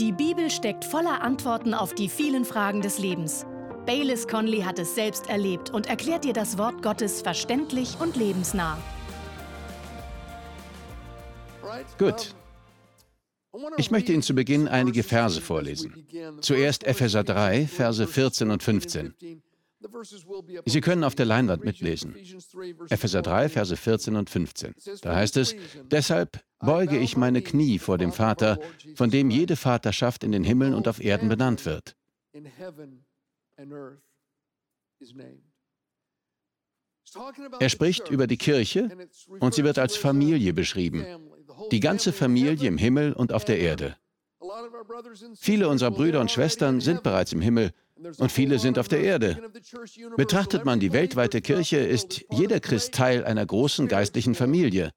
Die Bibel steckt voller Antworten auf die vielen Fragen des Lebens. Baylis Conley hat es selbst erlebt und erklärt dir das Wort Gottes verständlich und lebensnah. Gut. Ich möchte Ihnen zu Beginn einige Verse vorlesen. Zuerst Epheser 3, Verse 14 und 15. Sie können auf der Leinwand mitlesen. Epheser 3, Verse 14 und 15. Da heißt es, deshalb beuge ich meine Knie vor dem Vater, von dem jede Vaterschaft in den Himmeln und auf Erden benannt wird. Er spricht über die Kirche und sie wird als Familie beschrieben. Die ganze Familie im Himmel und auf der Erde. Viele unserer Brüder und Schwestern sind bereits im Himmel und viele sind auf der Erde. Betrachtet man die weltweite Kirche, ist jeder Christ Teil einer großen geistlichen Familie.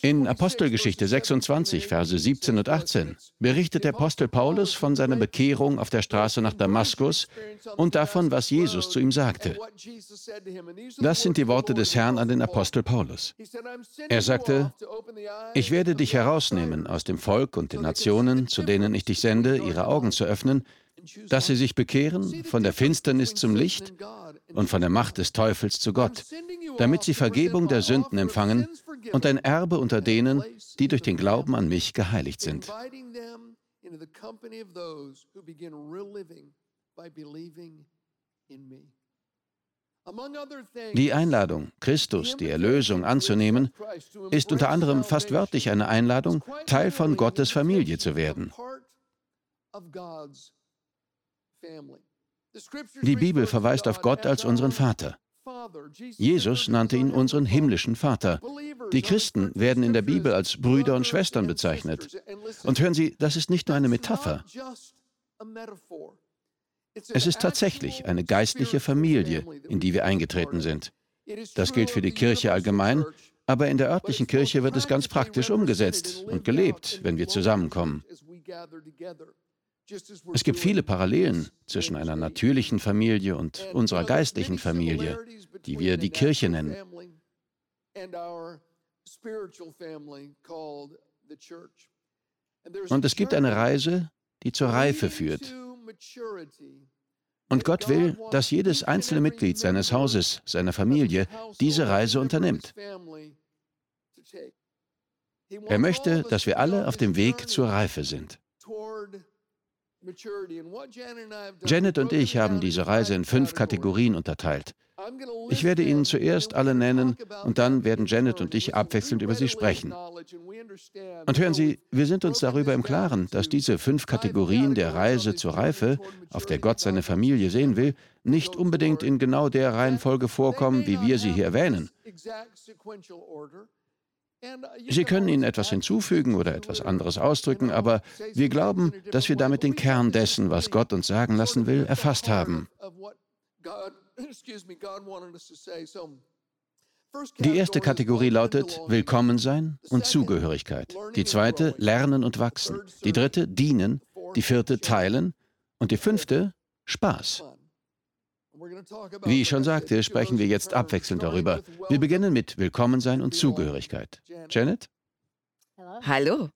In Apostelgeschichte 26, Verse 17 und 18 berichtet der Apostel Paulus von seiner Bekehrung auf der Straße nach Damaskus und davon, was Jesus zu ihm sagte. Das sind die Worte des Herrn an den Apostel Paulus. Er sagte, ich werde dich herausnehmen aus dem Volk und den Nationen, zu denen ich dich sende, ihre Augen zu öffnen, dass sie sich bekehren von der Finsternis zum Licht und von der Macht des Teufels zu Gott, damit sie Vergebung der Sünden empfangen und ein Erbe unter denen, die durch den Glauben an mich geheiligt sind. Die Einladung, Christus, die Erlösung anzunehmen, ist unter anderem fast wörtlich eine Einladung, Teil von Gottes Familie zu werden. Die Bibel verweist auf Gott als unseren Vater. Jesus nannte ihn unseren himmlischen Vater. Die Christen werden in der Bibel als Brüder und Schwestern bezeichnet. Und hören Sie, das ist nicht nur eine Metapher. Es ist tatsächlich eine geistliche Familie, in die wir eingetreten sind. Das gilt für die Kirche allgemein, aber in der örtlichen Kirche wird es ganz praktisch umgesetzt und gelebt, wenn wir zusammenkommen. Es gibt viele Parallelen zwischen einer natürlichen Familie und unserer geistlichen Familie, die wir die Kirche nennen. Und es gibt eine Reise, die zur Reife führt. Und Gott will, dass jedes einzelne Mitglied seines Hauses, seiner Familie, diese Reise unternimmt. Er möchte, dass wir alle auf dem Weg zur Reife sind. Janet und ich haben diese Reise in fünf Kategorien unterteilt. Ich werde Ihnen zuerst alle nennen und dann werden Janet und ich abwechselnd über sie sprechen. Und hören Sie, wir sind uns darüber im Klaren, dass diese fünf Kategorien der Reise zur Reife, auf der Gott seine Familie sehen will, nicht unbedingt in genau der Reihenfolge vorkommen, wie wir sie hier erwähnen. Sie können ihnen etwas hinzufügen oder etwas anderes ausdrücken, aber wir glauben, dass wir damit den Kern dessen, was Gott uns sagen lassen will, erfasst haben. Die erste Kategorie lautet Willkommen sein und Zugehörigkeit. Die zweite Lernen und Wachsen. Die dritte Dienen. Die vierte Teilen. Und die fünfte Spaß. Wie ich schon sagte, sprechen wir jetzt abwechselnd darüber. Wir beginnen mit Willkommensein und Zugehörigkeit. Janet? Hallo.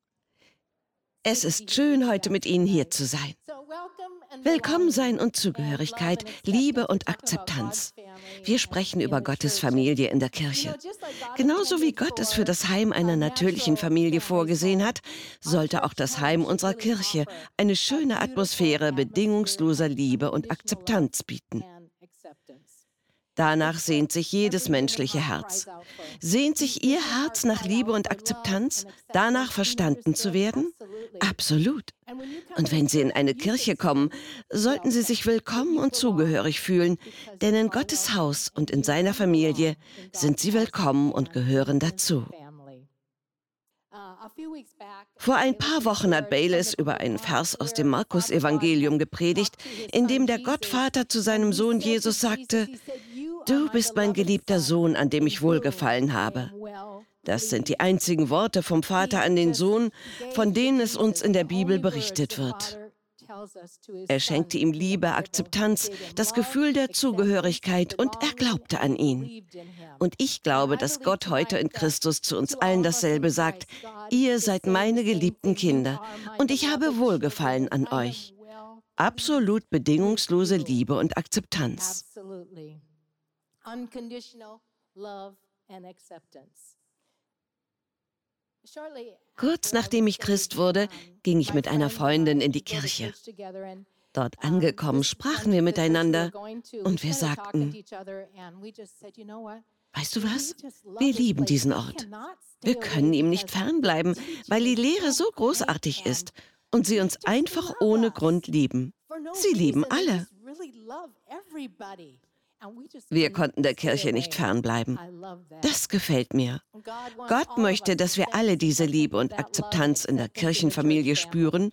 Es ist schön, heute mit Ihnen hier zu sein. Willkommensein und Zugehörigkeit, Liebe und Akzeptanz. Wir sprechen über Gottes Familie in der Kirche. Genauso wie Gott es für das Heim einer natürlichen Familie vorgesehen hat, sollte auch das Heim unserer Kirche eine schöne Atmosphäre bedingungsloser Liebe und Akzeptanz bieten. Danach sehnt sich jedes menschliche Herz. Sehnt sich Ihr Herz nach Liebe und Akzeptanz, danach verstanden zu werden? Absolut. Und wenn Sie in eine Kirche kommen, sollten Sie sich willkommen und zugehörig fühlen, denn in Gottes Haus und in seiner Familie sind Sie willkommen und gehören dazu. Vor ein paar Wochen hat Baylis über einen Vers aus dem Markus-Evangelium gepredigt, in dem der Gottvater zu seinem Sohn Jesus sagte, Du bist mein geliebter Sohn, an dem ich wohlgefallen habe. Das sind die einzigen Worte vom Vater an den Sohn, von denen es uns in der Bibel berichtet wird. Er schenkte ihm Liebe, Akzeptanz, das Gefühl der Zugehörigkeit und er glaubte an ihn. Und ich glaube, dass Gott heute in Christus zu uns allen dasselbe sagt, ihr seid meine geliebten Kinder und ich habe Wohlgefallen an euch. Absolut bedingungslose Liebe und Akzeptanz. Kurz nachdem ich Christ wurde, ging ich mit einer Freundin in die Kirche. Dort angekommen sprachen wir miteinander und wir sagten, weißt du was, wir lieben diesen Ort. Wir können ihm nicht fernbleiben, weil die Lehre so großartig ist und sie uns einfach ohne Grund lieben. Sie lieben alle. Wir konnten der Kirche nicht fernbleiben. Das gefällt mir. Gott möchte, dass wir alle diese Liebe und Akzeptanz in der Kirchenfamilie spüren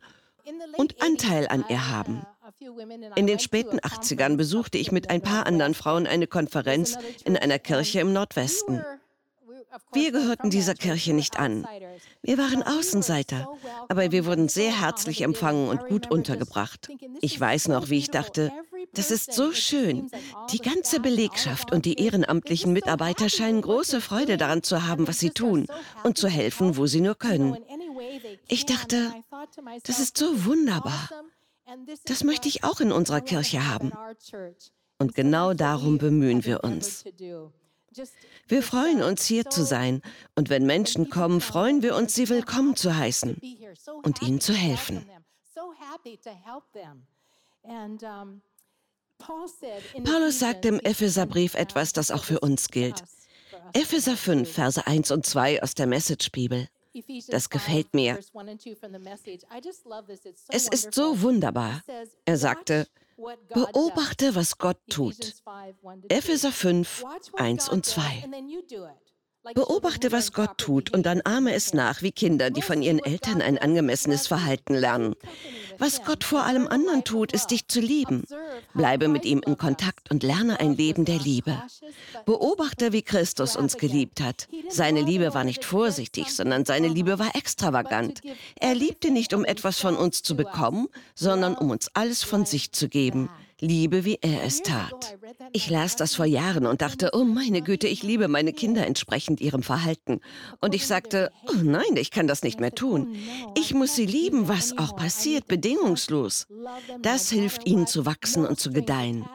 und Anteil an ihr haben. In den späten 80ern besuchte ich mit ein paar anderen Frauen eine Konferenz in einer Kirche im Nordwesten. Wir gehörten dieser Kirche nicht an. Wir waren Außenseiter, aber wir wurden sehr herzlich empfangen und gut untergebracht. Ich weiß noch, wie ich dachte, das ist so schön. Die ganze Belegschaft und die ehrenamtlichen Mitarbeiter scheinen große Freude daran zu haben, was sie tun und zu helfen, wo sie nur können. Ich dachte, das ist so wunderbar. Das möchte ich auch in unserer Kirche haben. Und genau darum bemühen wir uns. Wir freuen uns, hier zu sein. Und wenn Menschen kommen, freuen wir uns, sie willkommen zu heißen und ihnen zu helfen. Paulus sagt im Epheserbrief etwas, das auch für uns gilt. Epheser 5, Verse 1 und 2 aus der Message-Bibel. Das gefällt mir. Es ist so wunderbar. Er sagte, beobachte, was Gott tut. Epheser 5, 1 und 2. Beobachte, was Gott tut und dann ahme es nach wie Kinder, die von ihren Eltern ein angemessenes Verhalten lernen. Was Gott vor allem anderen tut, ist dich zu lieben. Bleibe mit ihm in Kontakt und lerne ein Leben der Liebe. Beobachte, wie Christus uns geliebt hat. Seine Liebe war nicht vorsichtig, sondern seine Liebe war extravagant. Er liebte nicht, um etwas von uns zu bekommen, sondern um uns alles von sich zu geben liebe, wie er es tat. Ich las das vor Jahren und dachte, oh meine Güte, ich liebe meine Kinder entsprechend ihrem Verhalten. Und ich sagte, oh nein, ich kann das nicht mehr tun. Ich muss sie lieben, was auch passiert, bedingungslos. Das hilft ihnen zu wachsen und zu gedeihen.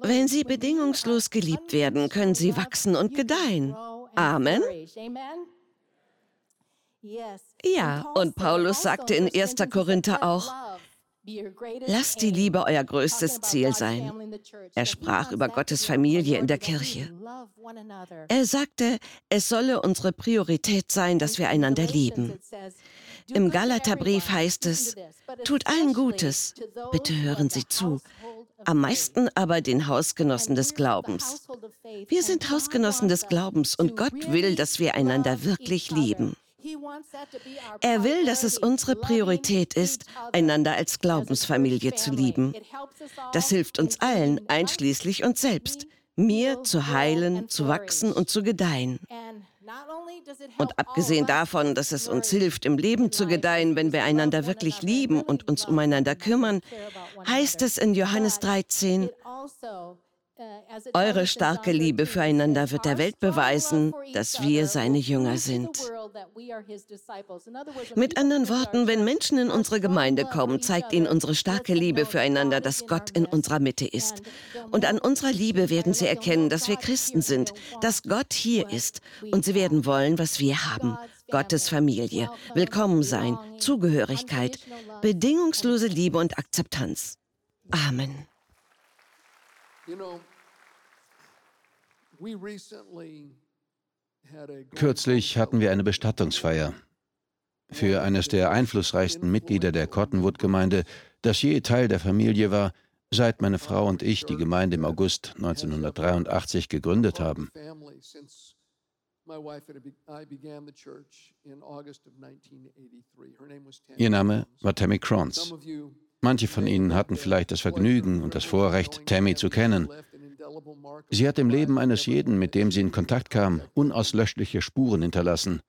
Wenn sie bedingungslos geliebt werden, können sie wachsen und gedeihen. Amen. Ja, und Paulus sagte in 1. Korinther auch, Lasst die Liebe euer größtes Ziel sein. Er sprach über Gottes Familie in der Kirche. Er sagte, es solle unsere Priorität sein, dass wir einander lieben. Im Galaterbrief heißt es, tut allen Gutes, bitte hören Sie zu, am meisten aber den Hausgenossen des Glaubens. Wir sind Hausgenossen des Glaubens und Gott will, dass wir einander wirklich lieben. Er will, dass es unsere Priorität ist, einander als Glaubensfamilie zu lieben. Das hilft uns allen, einschließlich uns selbst, mir zu heilen, zu wachsen und zu gedeihen. Und abgesehen davon, dass es uns hilft, im Leben zu gedeihen, wenn wir einander wirklich lieben und uns umeinander kümmern, heißt es in Johannes 13, eure starke Liebe füreinander wird der Welt beweisen, dass wir seine Jünger sind. Mit anderen Worten, wenn Menschen in unsere Gemeinde kommen, zeigt ihnen unsere starke Liebe füreinander, dass Gott in unserer Mitte ist. Und an unserer Liebe werden sie erkennen, dass wir Christen sind, dass Gott hier ist. Und sie werden wollen, was wir haben. Gottes Familie, willkommen sein, Zugehörigkeit, bedingungslose Liebe und Akzeptanz. Amen. Kürzlich hatten wir eine Bestattungsfeier für eines der einflussreichsten Mitglieder der Cottonwood-Gemeinde, das je Teil der Familie war, seit meine Frau und ich die Gemeinde im August 1983 gegründet haben. Ihr Name war Tammy Crons. Manche von Ihnen hatten vielleicht das Vergnügen und das Vorrecht, Tammy zu kennen. Sie hat im Leben eines jeden, mit dem sie in Kontakt kam, unauslöschliche Spuren hinterlassen.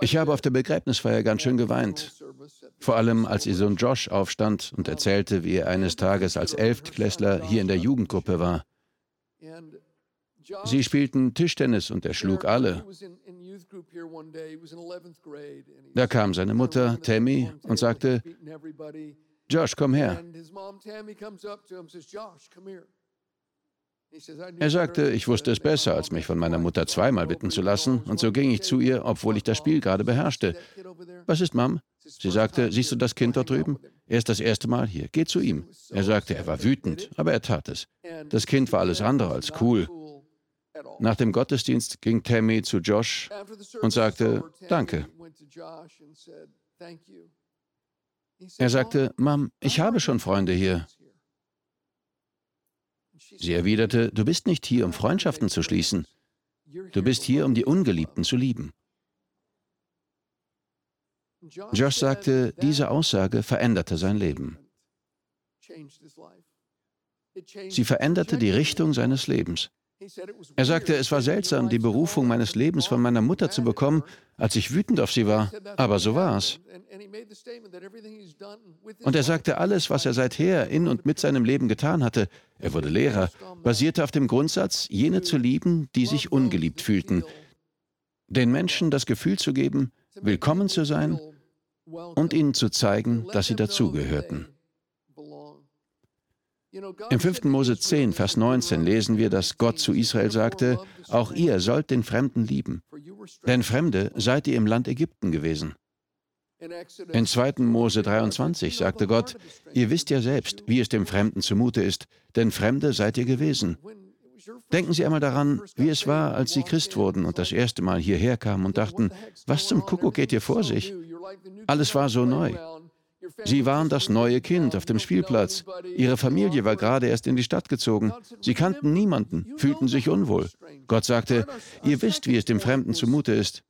Ich habe auf der Begräbnisfeier ganz schön geweint. Vor allem, als ihr Sohn Josh aufstand und erzählte, wie er eines Tages als Elftklässler hier in der Jugendgruppe war. Sie spielten Tischtennis und er schlug alle. Da kam seine Mutter, Tammy, und sagte, Josh, komm her. Er sagte, ich wusste es besser, als mich von meiner Mutter zweimal bitten zu lassen, und so ging ich zu ihr, obwohl ich das Spiel gerade beherrschte. Was ist, Mom? Sie sagte, siehst du das Kind dort drüben? Er ist das erste Mal hier. Geh zu ihm. Er sagte, er war wütend, aber er tat es. Das Kind war alles andere als cool. Nach dem Gottesdienst ging Tammy zu Josh und sagte, danke. Er sagte, Mom, ich habe schon Freunde hier. Sie erwiderte, du bist nicht hier, um Freundschaften zu schließen. Du bist hier, um die Ungeliebten zu lieben. Josh sagte, diese Aussage veränderte sein Leben. Sie veränderte die Richtung seines Lebens. Er sagte, es war seltsam, die Berufung meines Lebens von meiner Mutter zu bekommen, als ich wütend auf sie war. Aber so war es. Und er sagte, alles, was er seither in und mit seinem Leben getan hatte, er wurde Lehrer, basierte auf dem Grundsatz, jene zu lieben, die sich ungeliebt fühlten. Den Menschen das Gefühl zu geben, willkommen zu sein und ihnen zu zeigen, dass sie dazugehörten. Im 5. Mose 10, Vers 19 lesen wir, dass Gott zu Israel sagte, auch ihr sollt den Fremden lieben, denn Fremde seid ihr im Land Ägypten gewesen. In 2. Mose 23 sagte Gott, ihr wisst ja selbst, wie es dem Fremden zumute ist, denn Fremde seid ihr gewesen. Denken Sie einmal daran, wie es war, als Sie Christ wurden und das erste Mal hierher kamen und dachten, was zum Kuckuck geht hier vor sich? Alles war so neu. Sie waren das neue Kind auf dem Spielplatz. Ihre Familie war gerade erst in die Stadt gezogen. Sie kannten niemanden, fühlten sich unwohl. Gott sagte, ihr wisst, wie es dem Fremden zumute ist.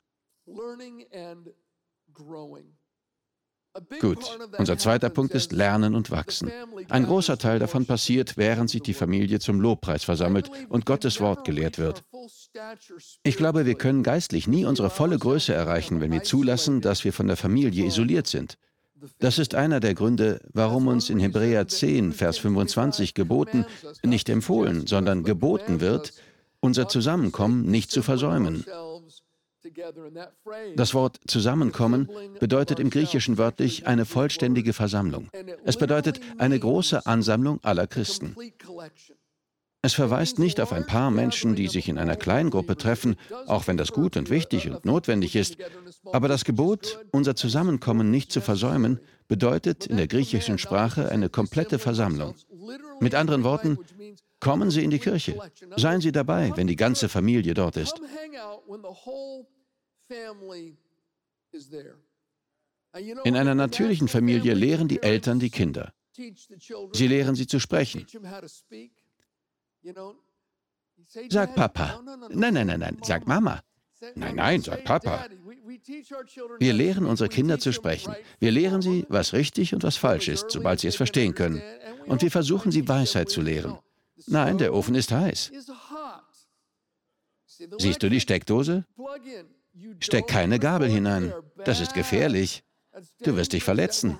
Gut, unser zweiter Punkt ist Lernen und Wachsen. Ein großer Teil davon passiert, während sich die Familie zum Lobpreis versammelt und Gottes Wort gelehrt wird. Ich glaube, wir können geistlich nie unsere volle Größe erreichen, wenn wir zulassen, dass wir von der Familie isoliert sind. Das ist einer der Gründe, warum uns in Hebräer 10, Vers 25 geboten, nicht empfohlen, sondern geboten wird, unser Zusammenkommen nicht zu versäumen. Das Wort Zusammenkommen bedeutet im Griechischen wörtlich eine vollständige Versammlung. Es bedeutet eine große Ansammlung aller Christen. Es verweist nicht auf ein paar Menschen, die sich in einer Kleingruppe treffen, auch wenn das gut und wichtig und notwendig ist. Aber das Gebot, unser Zusammenkommen nicht zu versäumen, bedeutet in der griechischen Sprache eine komplette Versammlung. Mit anderen Worten, kommen Sie in die Kirche. Seien Sie dabei, wenn die ganze Familie dort ist. In einer natürlichen Familie lehren die Eltern die Kinder. Sie lehren sie zu sprechen. Sag Papa. Nein, nein, nein, nein, sag Mama. Nein, nein, sag Papa. Wir lehren unsere Kinder zu sprechen. Wir lehren sie, was richtig und was falsch ist, sobald sie es verstehen können. Und wir versuchen sie Weisheit zu lehren. Nein, der Ofen ist heiß. Siehst du die Steckdose? Steck keine Gabel hinein. Das ist gefährlich. Du wirst dich verletzen.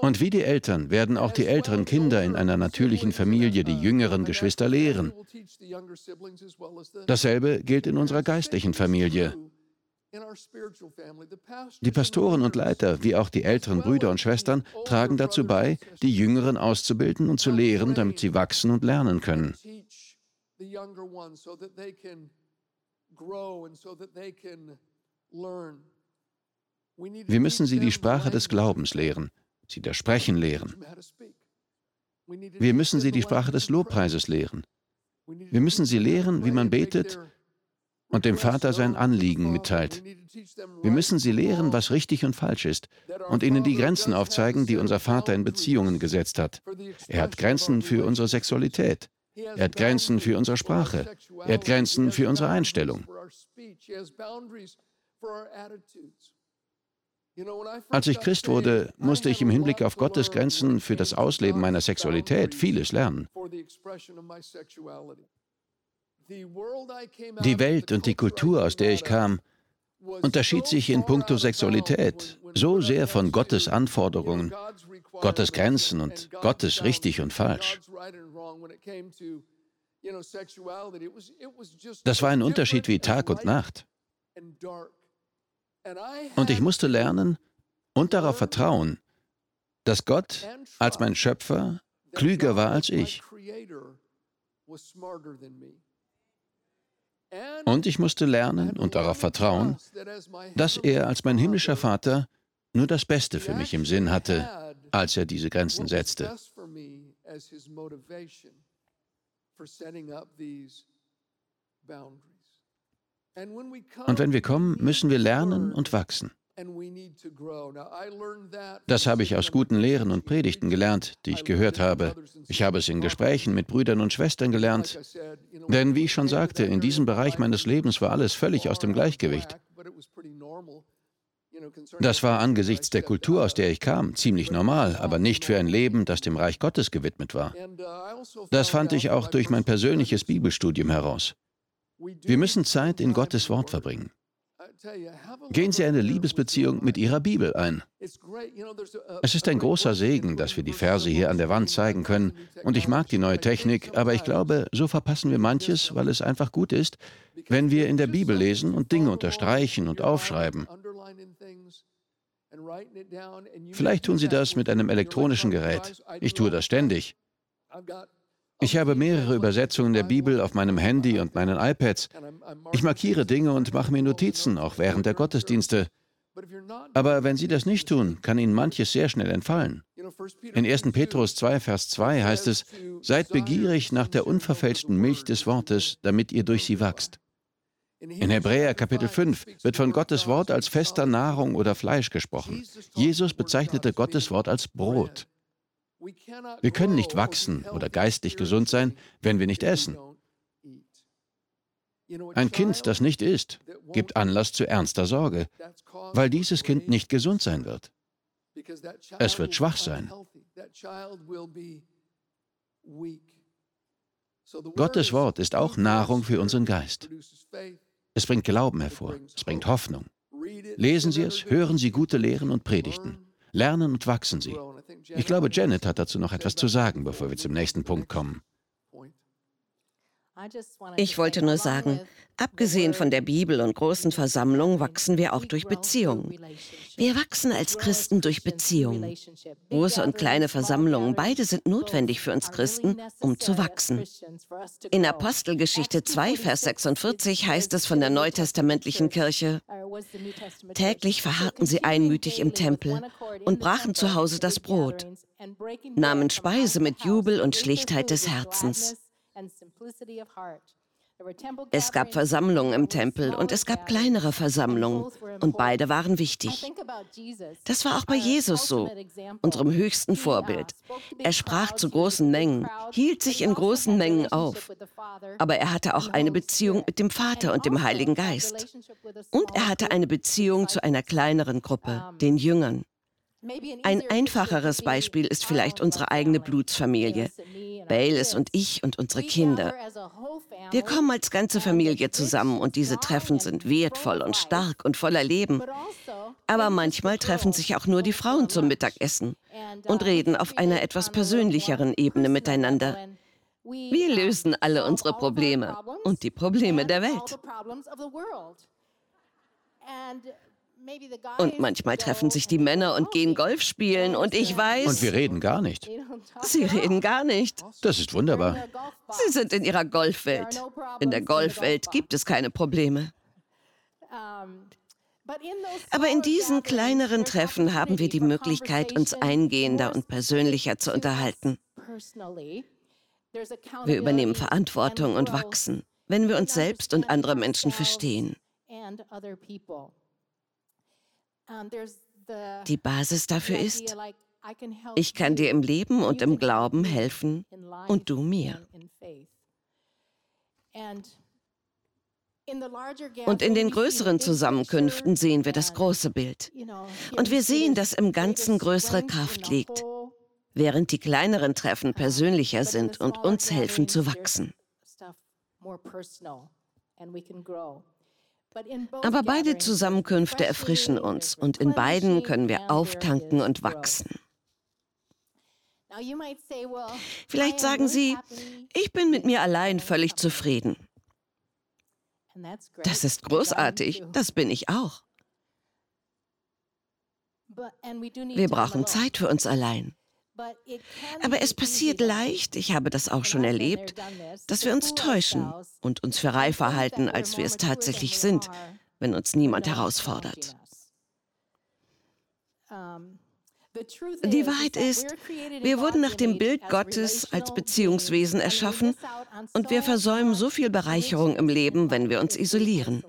Und wie die Eltern werden auch die älteren Kinder in einer natürlichen Familie die jüngeren Geschwister lehren. Dasselbe gilt in unserer geistlichen Familie. Die Pastoren und Leiter, wie auch die älteren Brüder und Schwestern, tragen dazu bei, die Jüngeren auszubilden und zu lehren, damit sie wachsen und lernen können. Wir müssen sie die Sprache des Glaubens lehren, sie das Sprechen lehren. Wir müssen sie die Sprache des Lobpreises lehren. Wir müssen sie lehren, wie man betet und dem Vater sein Anliegen mitteilt. Wir müssen sie lehren, was richtig und falsch ist und ihnen die Grenzen aufzeigen, die unser Vater in Beziehungen gesetzt hat. Er hat Grenzen für unsere Sexualität. Er hat Grenzen für unsere Sprache. Er hat Grenzen für unsere Einstellung. Als ich Christ wurde, musste ich im Hinblick auf Gottes Grenzen für das Ausleben meiner Sexualität vieles lernen. Die Welt und die Kultur, aus der ich kam, unterschied sich in puncto Sexualität so sehr von Gottes Anforderungen, Gottes Grenzen und Gottes richtig und falsch. Das war ein Unterschied wie Tag und Nacht. Und ich musste lernen und darauf vertrauen, dass Gott als mein Schöpfer klüger war als ich. Und ich musste lernen und darauf vertrauen, dass er als mein himmlischer Vater nur das Beste für mich im Sinn hatte, als er diese Grenzen setzte. Und wenn wir kommen, müssen wir lernen und wachsen. Das habe ich aus guten Lehren und Predigten gelernt, die ich gehört habe. Ich habe es in Gesprächen mit Brüdern und Schwestern gelernt. Denn wie ich schon sagte, in diesem Bereich meines Lebens war alles völlig aus dem Gleichgewicht. Das war angesichts der Kultur, aus der ich kam, ziemlich normal, aber nicht für ein Leben, das dem Reich Gottes gewidmet war. Das fand ich auch durch mein persönliches Bibelstudium heraus. Wir müssen Zeit in Gottes Wort verbringen. Gehen Sie eine Liebesbeziehung mit Ihrer Bibel ein. Es ist ein großer Segen, dass wir die Verse hier an der Wand zeigen können. Und ich mag die neue Technik, aber ich glaube, so verpassen wir manches, weil es einfach gut ist, wenn wir in der Bibel lesen und Dinge unterstreichen und aufschreiben. Vielleicht tun Sie das mit einem elektronischen Gerät. Ich tue das ständig. Ich habe mehrere Übersetzungen der Bibel auf meinem Handy und meinen iPads. Ich markiere Dinge und mache mir Notizen, auch während der Gottesdienste. Aber wenn Sie das nicht tun, kann Ihnen manches sehr schnell entfallen. In 1. Petrus 2, Vers 2 heißt es, Seid begierig nach der unverfälschten Milch des Wortes, damit ihr durch sie wachst. In Hebräer Kapitel 5 wird von Gottes Wort als fester Nahrung oder Fleisch gesprochen. Jesus bezeichnete Gottes Wort als Brot. Wir können nicht wachsen oder geistig gesund sein, wenn wir nicht essen. Ein Kind, das nicht isst, gibt Anlass zu ernster Sorge, weil dieses Kind nicht gesund sein wird. Es wird schwach sein. Gottes Wort ist auch Nahrung für unseren Geist. Es bringt Glauben hervor, es bringt Hoffnung. Lesen Sie es, hören Sie gute Lehren und Predigten. Lernen und wachsen Sie. Ich glaube, Janet hat dazu noch etwas zu sagen, bevor wir zum nächsten Punkt kommen. Ich wollte nur sagen, abgesehen von der Bibel und großen Versammlungen wachsen wir auch durch Beziehungen. Wir wachsen als Christen durch Beziehungen. Große und kleine Versammlungen, beide sind notwendig für uns Christen, um zu wachsen. In Apostelgeschichte 2, Vers 46 heißt es von der neutestamentlichen Kirche, täglich verharrten sie einmütig im Tempel und brachen zu Hause das Brot, nahmen Speise mit Jubel und Schlichtheit des Herzens. Es gab Versammlungen im Tempel und es gab kleinere Versammlungen und beide waren wichtig. Das war auch bei Jesus so, unserem höchsten Vorbild. Er sprach zu großen Mengen, hielt sich in großen Mengen auf, aber er hatte auch eine Beziehung mit dem Vater und dem Heiligen Geist. Und er hatte eine Beziehung zu einer kleineren Gruppe, den Jüngern. Ein einfacheres Beispiel ist vielleicht unsere eigene Blutsfamilie. Bayless und ich und unsere Kinder. Wir kommen als ganze Familie zusammen und diese Treffen sind wertvoll und stark und voller Leben. Aber manchmal treffen sich auch nur die Frauen zum Mittagessen und reden auf einer etwas persönlicheren Ebene miteinander. Wir lösen alle unsere Probleme und die Probleme der Welt. Und manchmal treffen sich die Männer und gehen Golf spielen und ich weiß. Und wir reden gar nicht. Sie reden gar nicht. Das ist wunderbar. Sie sind in ihrer Golfwelt. In der Golfwelt gibt es keine Probleme. Aber in diesen kleineren Treffen haben wir die Möglichkeit, uns eingehender und persönlicher zu unterhalten. Wir übernehmen Verantwortung und wachsen, wenn wir uns selbst und andere Menschen verstehen. Die Basis dafür ist, ich kann dir im Leben und im Glauben helfen und du mir. Und in den größeren Zusammenkünften sehen wir das große Bild. Und wir sehen, dass im Ganzen größere Kraft liegt, während die kleineren Treffen persönlicher sind und uns helfen zu wachsen. Aber beide Zusammenkünfte erfrischen uns und in beiden können wir auftanken und wachsen. Vielleicht sagen Sie, ich bin mit mir allein völlig zufrieden. Das ist großartig, das bin ich auch. Wir brauchen Zeit für uns allein. Aber es passiert leicht, ich habe das auch schon erlebt, dass wir uns täuschen und uns für reifer halten, als wir es tatsächlich sind, wenn uns niemand herausfordert. Die Wahrheit ist, wir wurden nach dem Bild Gottes als Beziehungswesen erschaffen und wir versäumen so viel Bereicherung im Leben, wenn wir uns isolieren.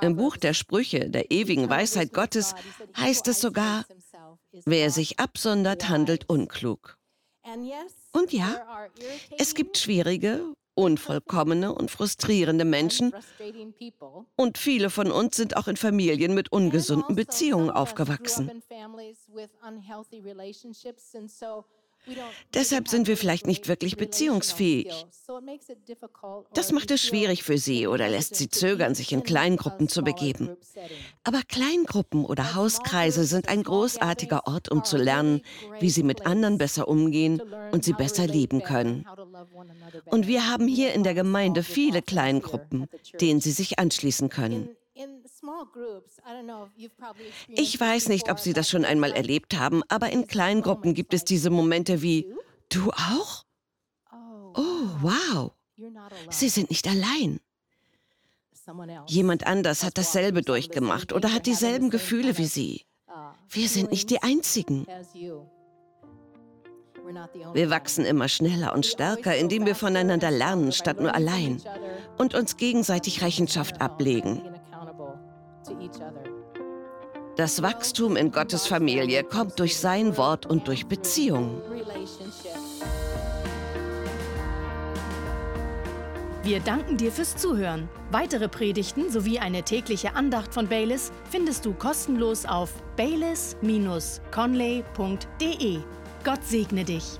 Im Buch der Sprüche der ewigen Weisheit Gottes heißt es sogar, wer sich absondert, handelt unklug. Und ja, es gibt schwierige, unvollkommene und frustrierende Menschen. Und viele von uns sind auch in Familien mit ungesunden Beziehungen aufgewachsen. Deshalb sind wir vielleicht nicht wirklich beziehungsfähig. Das macht es schwierig für sie oder lässt sie zögern, sich in Kleingruppen zu begeben. Aber Kleingruppen oder Hauskreise sind ein großartiger Ort, um zu lernen, wie sie mit anderen besser umgehen und sie besser lieben können. Und wir haben hier in der Gemeinde viele Kleingruppen, denen sie sich anschließen können. Ich weiß nicht, ob Sie das schon einmal erlebt haben, aber in Kleingruppen gibt es diese Momente wie, du auch? Oh, oh wow. Sie sind nicht allein. Jemand anders hat dasselbe durchgemacht oder hat dieselben Gefühle wie Sie. Uh, Wir sind nicht die Einzigen. Wir wachsen immer schneller und stärker, indem wir voneinander lernen, statt nur allein und uns gegenseitig Rechenschaft ablegen. Das Wachstum in Gottes Familie kommt durch sein Wort und durch Beziehungen. Wir danken dir fürs Zuhören. Weitere Predigten sowie eine tägliche Andacht von Baylis findest du kostenlos auf baylis-conley.de. Gott segne dich.